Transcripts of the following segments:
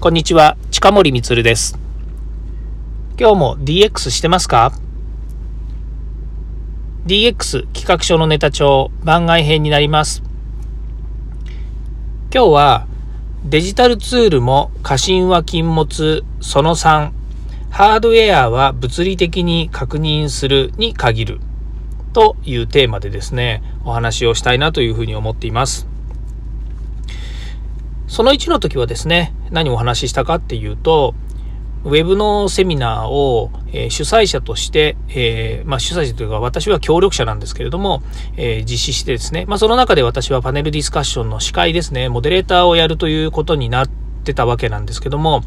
こんにちは、近森光です。今日も DX してますか ?DX 企画書のネタ帳番外編になります。今日はデジタルツールも過信は禁物その3ハードウェアは物理的に確認するに限るというテーマでですね、お話をしたいなというふうに思っています。その1の時はですね、何をお話ししたかっていうと、ウェブのセミナーを、え、主催者として、えー、まあ、主催者というか私は協力者なんですけれども、えー、実施してですね、まあ、その中で私はパネルディスカッションの司会ですね、モデレーターをやるということになってたわけなんですけども、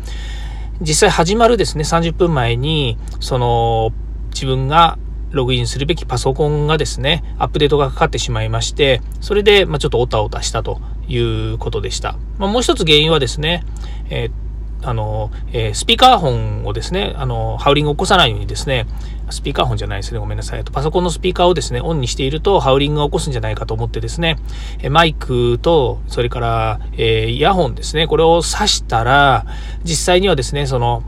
実際始まるですね、30分前に、その、自分がログインするべきパソコンがですね、アップデートがかかってしまいまして、それで、まあちょっとオタオタしたと。いうことでした。まあ、もう一つ原因はですね、えーあの、えー、スピーカーフォンをですね、あの、ハウリングを起こさないようにですね、スピーカーフォンじゃないですね、ごめんなさい。パソコンのスピーカーをですね、オンにしていると、ハウリングが起こすんじゃないかと思ってですね、マイクと、それから、えー、イヤホンですね、これを挿したら、実際にはですね、その、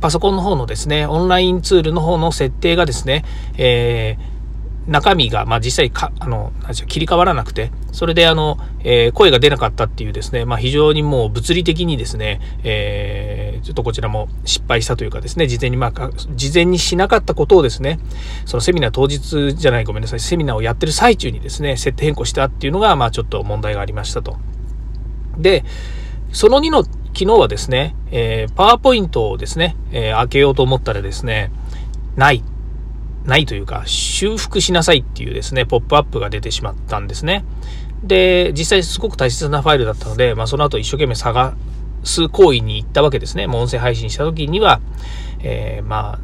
パソコンの方のですね、オンラインツールの方の設定がですね、えー中身が、まあ、実際か、あの、なん切り替わらなくて、それで、あの、えー、声が出なかったっていうですね、まあ、非常にもう物理的にですね、えー、ちょっとこちらも失敗したというかですね、事前に、まあ、事前にしなかったことをですね、そのセミナー当日じゃない、ごめんなさい、セミナーをやってる最中にですね、設定変更したっていうのが、まあ、ちょっと問題がありましたと。で、その2の昨日はですね、えー、パワーポイントをですね、えー、開けようと思ったらですね、ないないというか、修復しなさいっていうですね、ポップアップが出てしまったんですね。で、実際すごく大切なファイルだったので、まあ、その後一生懸命探す行為に行ったわけですね。もう音声配信した時には、えー、まあ、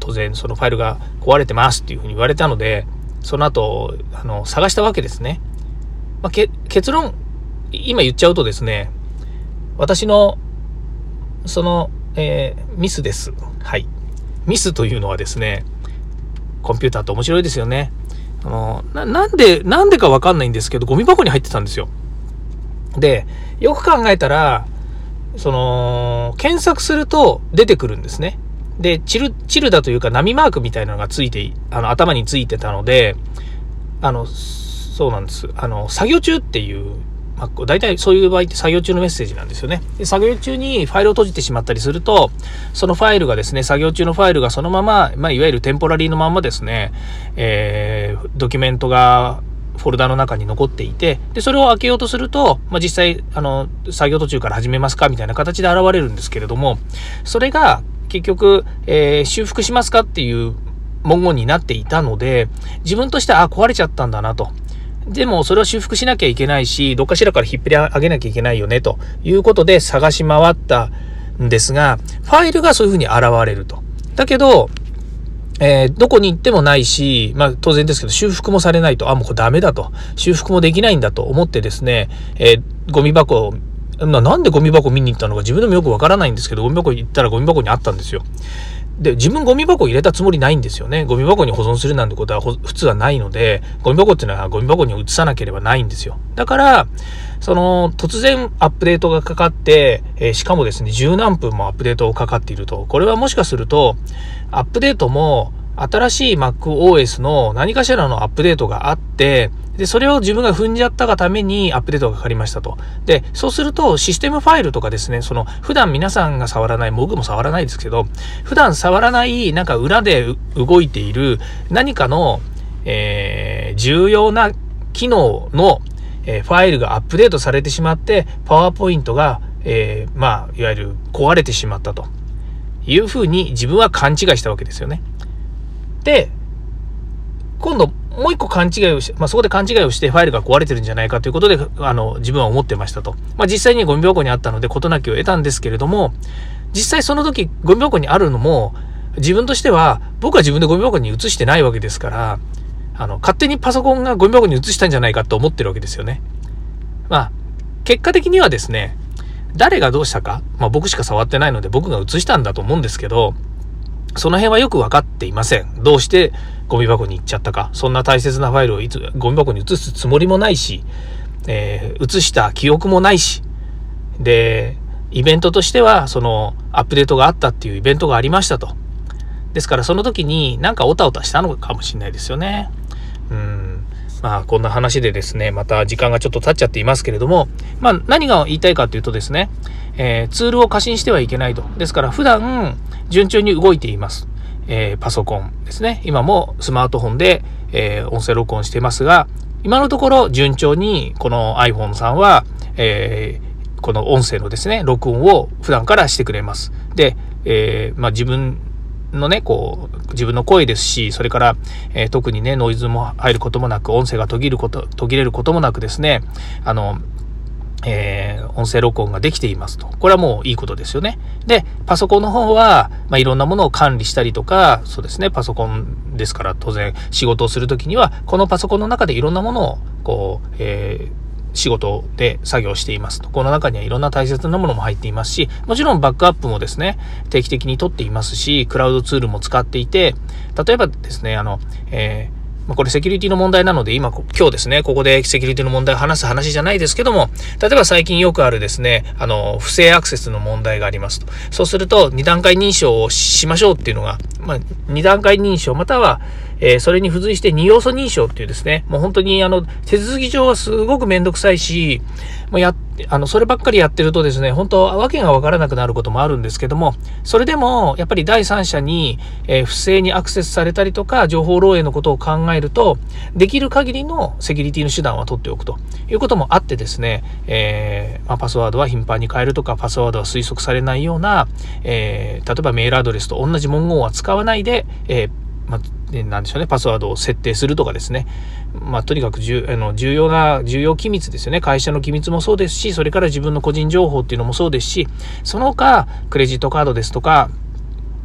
当然そのファイルが壊れてますっていうふうに言われたので、その後、あの、探したわけですね。まあ、結論、今言っちゃうとですね、私の、その、えー、ミスです。はい。ミスというのはですね、コンピューターって面白いですよね。あの、ななんで、なんでかわかんないんですけど、ゴミ箱に入ってたんですよ。で、よく考えたら、その、検索すると出てくるんですね。で、チル、チルだというか波マークみたいなのがついて、あの、頭についてたので、あの、そうなんです。あの、作業中っていうまあ、大体そういう場合って作業中のメッセージなんですよね。で作業中にファイルを閉じてしまったりすると、そのファイルがですね、作業中のファイルがそのまま、まあ、いわゆるテンポラリーのまんまですね、えー、ドキュメントがフォルダの中に残っていて、で、それを開けようとすると、まあ、実際、あの、作業途中から始めますかみたいな形で現れるんですけれども、それが結局、えー、修復しますかっていう文言になっていたので、自分としては、あ、壊れちゃったんだなと。でもそれを修復しなきゃいけないし、どっかしらから引っ張り上げなきゃいけないよね、ということで探し回ったんですが、ファイルがそういうふうに現れると。だけど、えー、どこに行ってもないし、まあ当然ですけど、修復もされないと、あ、もうこれダメだと。修復もできないんだと思ってですね、えー、ゴミ箱なんでゴミ箱見に行ったのか自分でもよくわからないんですけど、ゴミ箱行ったらゴミ箱にあったんですよ。で、自分ゴミ箱入れたつもりないんですよね。ゴミ箱に保存するなんてことは普通はないので、ゴミ箱っていうのはゴミ箱に移さなければないんですよ。だから、その、突然アップデートがかかって、えー、しかもですね、十何分もアップデートをかかっていると。これはもしかすると、アップデートも、新しい MacOS の何かしらのアップデートがあって、で、それを自分が踏んじゃったがためにアップデートがかかりましたと。で、そうするとシステムファイルとかですね、その普段皆さんが触らない、僕も触らないですけど、普段触らないなんか裏で動いている何かの、えー、重要な機能の、えー、ファイルがアップデートされてしまって、パワーポイントが、えー、まあ、いわゆる壊れてしまったというふうに自分は勘違いしたわけですよね。で、今度もう一個勘違いをして、まあ、そこで勘違いをしてファイルが壊れてるんじゃないかということで、あの、自分は思ってましたと。まあ、実際にゴミ箱にあったので事なきを得たんですけれども、実際その時ゴミ箱にあるのも、自分としては、僕は自分でゴミ箱に移してないわけですから、あの、勝手にパソコンがゴミ箱に移したんじゃないかと思ってるわけですよね。まあ、結果的にはですね、誰がどうしたか、まあ僕しか触ってないので僕が移したんだと思うんですけど、その辺はよく分かっていません。どうしてゴミ箱に行っちゃったか。そんな大切なファイルをいつゴミ箱に移すつもりもないし、えー、移した記憶もないし、で、イベントとしては、その、アップデートがあったっていうイベントがありましたと。ですから、その時になんかオタオタしたのかもしれないですよね。うん。まあ、こんな話でですね、また時間がちょっと経っちゃっていますけれども、まあ、何が言いたいかというとですね、えー、ツールを過信してはいけないと。ですから、普段、順調に動いています。えー、パソコンですね。今もスマートフォンで、えー、音声録音していますが、今のところ順調にこの iPhone さんは、えー、この音声のですね、録音を普段からしてくれます。で、え、まあ、自分のね、こう、自分の声ですし、それから、え、特にね、ノイズも入ることもなく、音声が途切ること、途切れることもなくですね、あの、えー、音声録音ができていますと。これはもういいことですよね。で、パソコンの方は、まあ、いろんなものを管理したりとか、そうですね、パソコンですから当然仕事をするときには、このパソコンの中でいろんなものを、こう、えー仕事で作業していますと。この中にはいろんな大切なものも入っていますし、もちろんバックアップもですね、定期的に取っていますし、クラウドツールも使っていて、例えばですね、あの、えーまあこれセキュリティの問題なので、今、今日ですね、ここでセキュリティの問題を話す話じゃないですけども、例えば最近よくあるですね、あの、不正アクセスの問題がありますと。そうすると、2段階認証をしましょうっていうのが、まあ、2段階認証、または、えー、それに付随して2要素認証っていうですね、もう本当にあの、手続き上はすごくめんどくさいし、もうや、あの、そればっかりやってるとですね、本当わけがわからなくなることもあるんですけども、それでも、やっぱり第三者に、えー、不正にアクセスされたりとか、情報漏洩のことを考えると、できる限りのセキュリティの手段は取っておくということもあってですね、えー、まあ、パスワードは頻繁に変えるとか、パスワードは推測されないような、え、例えばメールアドレスと同じ文言は使わないで、えまあなんでしょうね、パスワードを設定するとかですね。まあ、とにかく重あの重要な、重要機密ですよね。会社の機密もそうですし、それから自分の個人情報っていうのもそうですし、その他、クレジットカードですとか、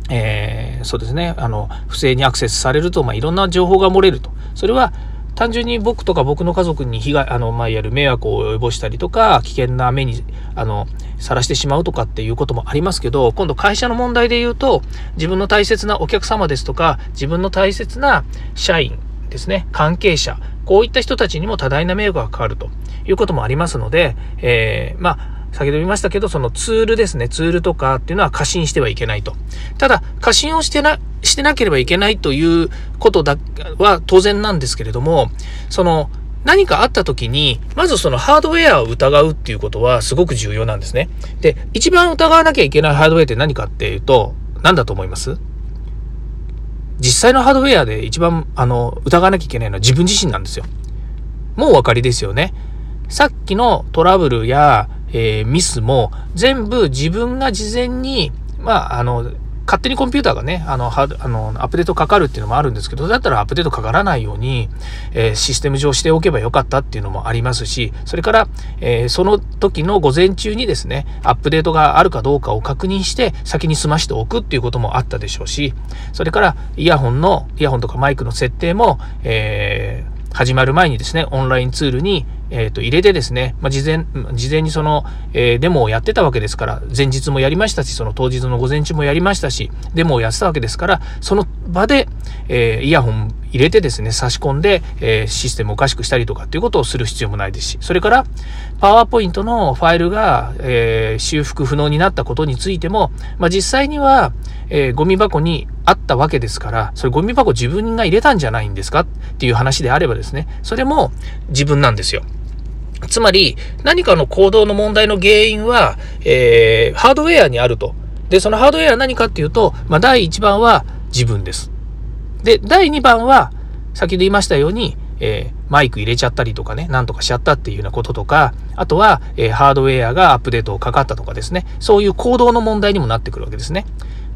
えー、そうですね、あの、不正にアクセスされると、まあ、いろんな情報が漏れると。それは、単純に僕とか僕の家族に被害、あの、まあ、いわゆる迷惑を及ぼしたりとか、危険な目に、あの、さらしてしまうとかっていうこともありますけど、今度会社の問題で言うと、自分の大切なお客様ですとか、自分の大切な社員ですね、関係者、こういった人たちにも多大な迷惑がかかるということもありますので、えー、まあ、先ほど言いましたけど、そのツールですね、ツールとかっていうのは過信してはいけないと。ただ、過信をしてな、してなければいけないということだは当然なんですけれども、その、何かあった時に、まずそのハードウェアを疑うっていうことはすごく重要なんですね。で、一番疑わなきゃいけないハードウェアって何かっていうと、何だと思います？実際のハードウェアで一番、あの、疑わなきゃいけないのは自分自身なんですよ。もうお分かりですよね。さっきのトラブルや、えー、ミスも全部自分が事前に、まあ、あの、勝手にコンピューターがね、あの、はあのアップデートかかるっていうのもあるんですけど、だったらアップデートかからないように、えー、システム上しておけばよかったっていうのもありますし、それから、えー、その時の午前中にですね、アップデートがあるかどうかを確認して、先に済ましておくっていうこともあったでしょうし、それから、イヤホンの、イヤホンとかマイクの設定も、えー、始まる前にですね、オンラインツールにえー、と入れてですね、まあ、事前事前にその、えー、デモをやってたわけですから、前日もやりましたし、その当日の午前中もやりましたし、デモをやってたわけですから、その場で、えー、イヤホン入れてですね、差し込んで、えー、システムをおかしくしたりとかっていうことをする必要もないですし、それから、パワーポイントのファイルが、えー、修復不能になったことについても、まあ、実際には、えー、ゴミ箱にあったわけですから、それゴミ箱自分が入れたんじゃないんですかっていう話であればですね、それも自分なんですよ。つまり、何かの行動の問題の原因は、えー、ハードウェアにあると。で、そのハードウェアは何かっていうと、まあ、第1番は自分です。で、第2番は、先ほど言いましたように、えー、マイク入れちゃったりとかね、なんとかしちゃったっていうようなこととか、あとは、えー、ハードウェアがアップデートをかかったとかですね、そういう行動の問題にもなってくるわけですね。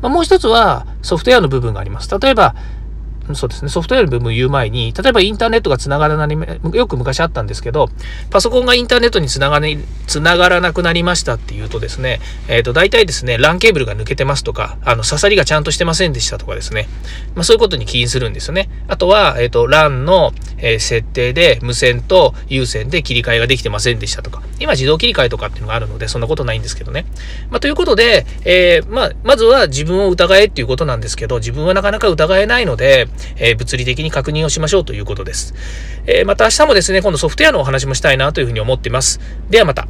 まあ、もう一つは、ソフトウェアの部分があります。例えば、そうですね、ソフトウェアの部分を言う前に、例えばインターネットがつながらない、よく昔あったんですけど、パソコンがインターネットにつながつながらなくなりましたっていうとですね、えっ、ー、と、大体ですね、LAN ケーブルが抜けてますとか、あの、刺さりがちゃんとしてませんでしたとかですね、まあ、そういうことに起因するんですよね。あとは、えっ、ー、と、LAN の、えー、設定で無線と有線で切り替えができてませんでしたとか、今自動切り替えとかっていうのがあるので、そんなことないんですけどね。まあ、ということで、えまあ、まずは自分を疑えっていうことなんですけど、自分はなかなか疑えないので、え物理的に確認をしましょうということです。えー、また明日もですね、今度ソフトウェアのお話もしたいなというふうに思っています。ではまた。